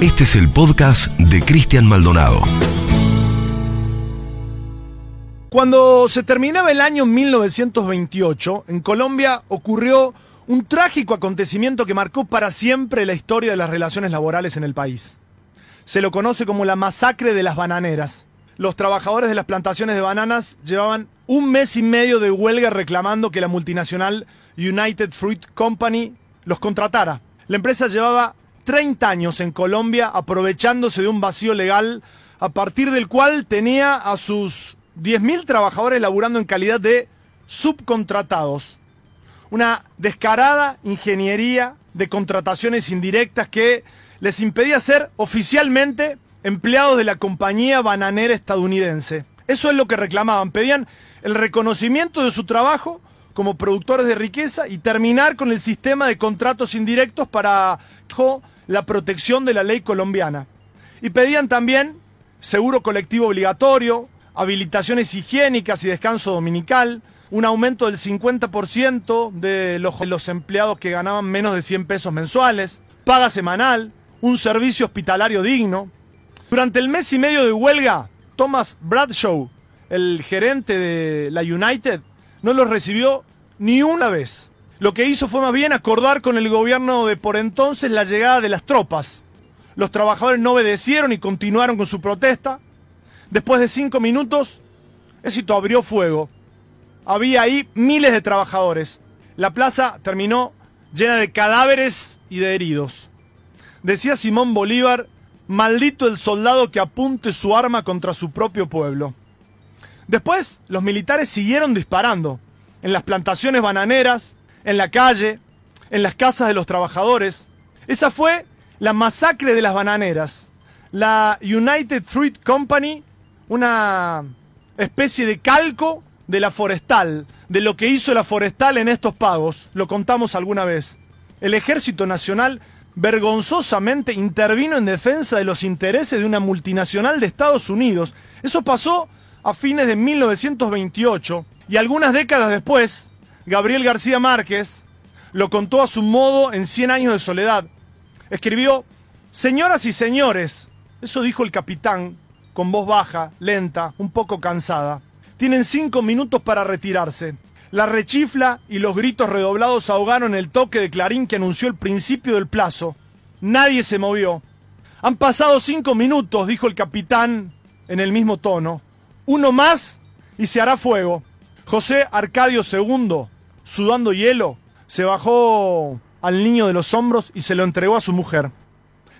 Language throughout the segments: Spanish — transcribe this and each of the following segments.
Este es el podcast de Cristian Maldonado. Cuando se terminaba el año 1928, en Colombia ocurrió un trágico acontecimiento que marcó para siempre la historia de las relaciones laborales en el país. Se lo conoce como la masacre de las bananeras. Los trabajadores de las plantaciones de bananas llevaban un mes y medio de huelga reclamando que la multinacional United Fruit Company los contratara. La empresa llevaba 30 años en Colombia aprovechándose de un vacío legal a partir del cual tenía a sus 10.000 trabajadores laburando en calidad de subcontratados. Una descarada ingeniería de contrataciones indirectas que les impedía ser oficialmente empleados de la compañía bananera estadounidense. Eso es lo que reclamaban. Pedían el reconocimiento de su trabajo como productores de riqueza y terminar con el sistema de contratos indirectos para la protección de la ley colombiana. Y pedían también seguro colectivo obligatorio, habilitaciones higiénicas y descanso dominical, un aumento del 50% de los, de los empleados que ganaban menos de 100 pesos mensuales, paga semanal, un servicio hospitalario digno. Durante el mes y medio de huelga, Thomas Bradshaw, el gerente de la United, no los recibió ni una vez. Lo que hizo fue más bien acordar con el gobierno de por entonces la llegada de las tropas. Los trabajadores no obedecieron y continuaron con su protesta. Después de cinco minutos, éxito abrió fuego. Había ahí miles de trabajadores. La plaza terminó llena de cadáveres y de heridos. Decía Simón Bolívar, maldito el soldado que apunte su arma contra su propio pueblo. Después, los militares siguieron disparando en las plantaciones bananeras, en la calle, en las casas de los trabajadores. Esa fue la masacre de las bananeras. La United Fruit Company una especie de calco de la forestal, de lo que hizo la forestal en estos pagos, lo contamos alguna vez. El Ejército Nacional vergonzosamente intervino en defensa de los intereses de una multinacional de Estados Unidos. Eso pasó a fines de 1928 y algunas décadas después, Gabriel García Márquez lo contó a su modo en Cien años de soledad. Escribió, Señoras y señores, eso dijo el capitán, con voz baja, lenta, un poco cansada. Tienen cinco minutos para retirarse. La rechifla y los gritos redoblados ahogaron el toque de clarín que anunció el principio del plazo. Nadie se movió. Han pasado cinco minutos, dijo el capitán en el mismo tono. Uno más y se hará fuego. José Arcadio II, sudando hielo, se bajó al niño de los hombros y se lo entregó a su mujer.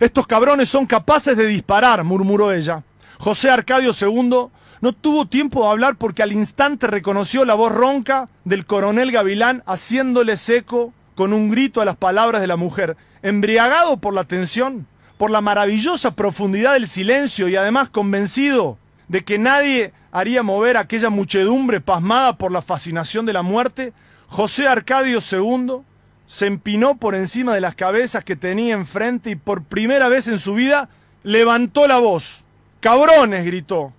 Estos cabrones son capaces de disparar, murmuró ella. José Arcadio II no tuvo tiempo de hablar porque al instante reconoció la voz ronca del coronel Gavilán haciéndole seco con un grito a las palabras de la mujer, embriagado por la tensión, por la maravillosa profundidad del silencio y además convencido de que nadie haría mover a aquella muchedumbre pasmada por la fascinación de la muerte, José Arcadio II se empinó por encima de las cabezas que tenía enfrente y por primera vez en su vida levantó la voz Cabrones, gritó.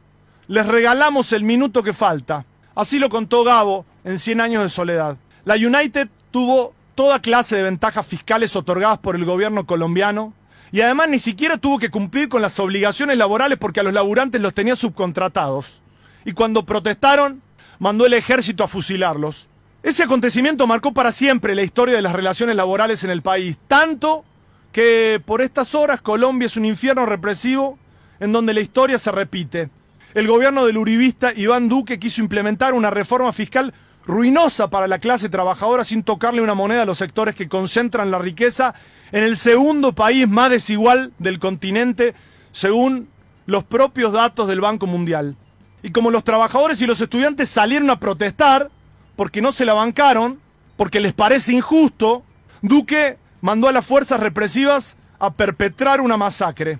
Les regalamos el minuto que falta. Así lo contó Gabo en Cien años de soledad. La United tuvo toda clase de ventajas fiscales otorgadas por el gobierno colombiano y además ni siquiera tuvo que cumplir con las obligaciones laborales porque a los laburantes los tenía subcontratados. Y cuando protestaron, mandó el ejército a fusilarlos. Ese acontecimiento marcó para siempre la historia de las relaciones laborales en el país, tanto que por estas horas Colombia es un infierno represivo en donde la historia se repite. El gobierno del uribista Iván Duque quiso implementar una reforma fiscal ruinosa para la clase trabajadora sin tocarle una moneda a los sectores que concentran la riqueza en el segundo país más desigual del continente, según los propios datos del Banco Mundial. Y como los trabajadores y los estudiantes salieron a protestar porque no se la bancaron, porque les parece injusto, Duque mandó a las fuerzas represivas a perpetrar una masacre.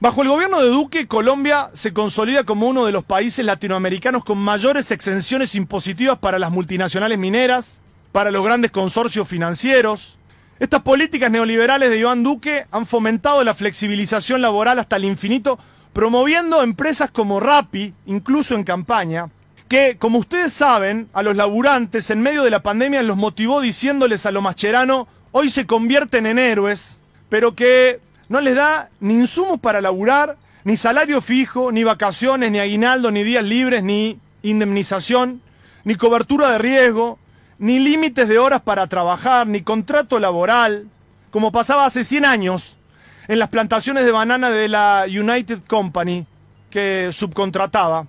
Bajo el gobierno de Duque, Colombia se consolida como uno de los países latinoamericanos con mayores exenciones impositivas para las multinacionales mineras, para los grandes consorcios financieros. Estas políticas neoliberales de Iván Duque han fomentado la flexibilización laboral hasta el infinito, promoviendo empresas como Rappi, incluso en campaña, que, como ustedes saben, a los laburantes en medio de la pandemia los motivó diciéndoles a lo mascherano, hoy se convierten en héroes, pero que no les da ni insumos para laburar, ni salario fijo, ni vacaciones, ni aguinaldo, ni días libres, ni indemnización, ni cobertura de riesgo, ni límites de horas para trabajar, ni contrato laboral, como pasaba hace 100 años en las plantaciones de banana de la United Company que subcontrataba.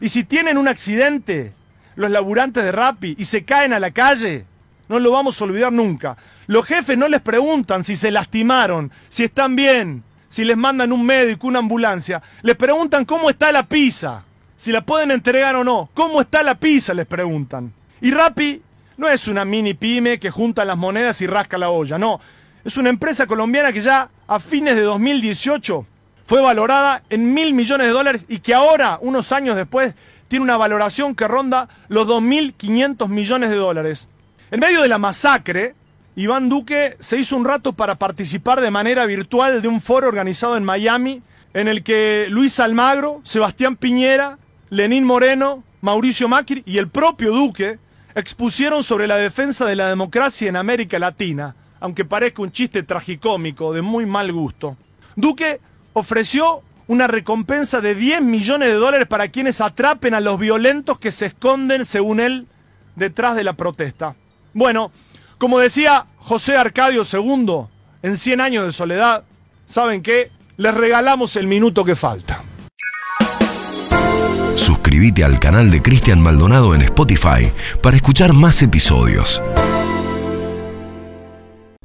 Y si tienen un accidente, los laburantes de Rappi, y se caen a la calle, no lo vamos a olvidar nunca. Los jefes no les preguntan si se lastimaron, si están bien, si les mandan un médico, una ambulancia. Les preguntan cómo está la pizza, si la pueden entregar o no. ¿Cómo está la pizza? Les preguntan. Y Rappi no es una mini pyme que junta las monedas y rasca la olla, no. Es una empresa colombiana que ya a fines de 2018 fue valorada en mil millones de dólares y que ahora, unos años después, tiene una valoración que ronda los 2.500 millones de dólares. En medio de la masacre, Iván Duque se hizo un rato para participar de manera virtual de un foro organizado en Miami, en el que Luis Almagro, Sebastián Piñera, Lenín Moreno, Mauricio Macri y el propio Duque expusieron sobre la defensa de la democracia en América Latina, aunque parezca un chiste tragicómico de muy mal gusto. Duque ofreció una recompensa de 10 millones de dólares para quienes atrapen a los violentos que se esconden, según él, detrás de la protesta. Bueno, como decía José Arcadio II, en 100 años de soledad, ¿saben qué? Les regalamos el minuto que falta. Suscríbete al canal de Cristian Maldonado en Spotify para escuchar más episodios.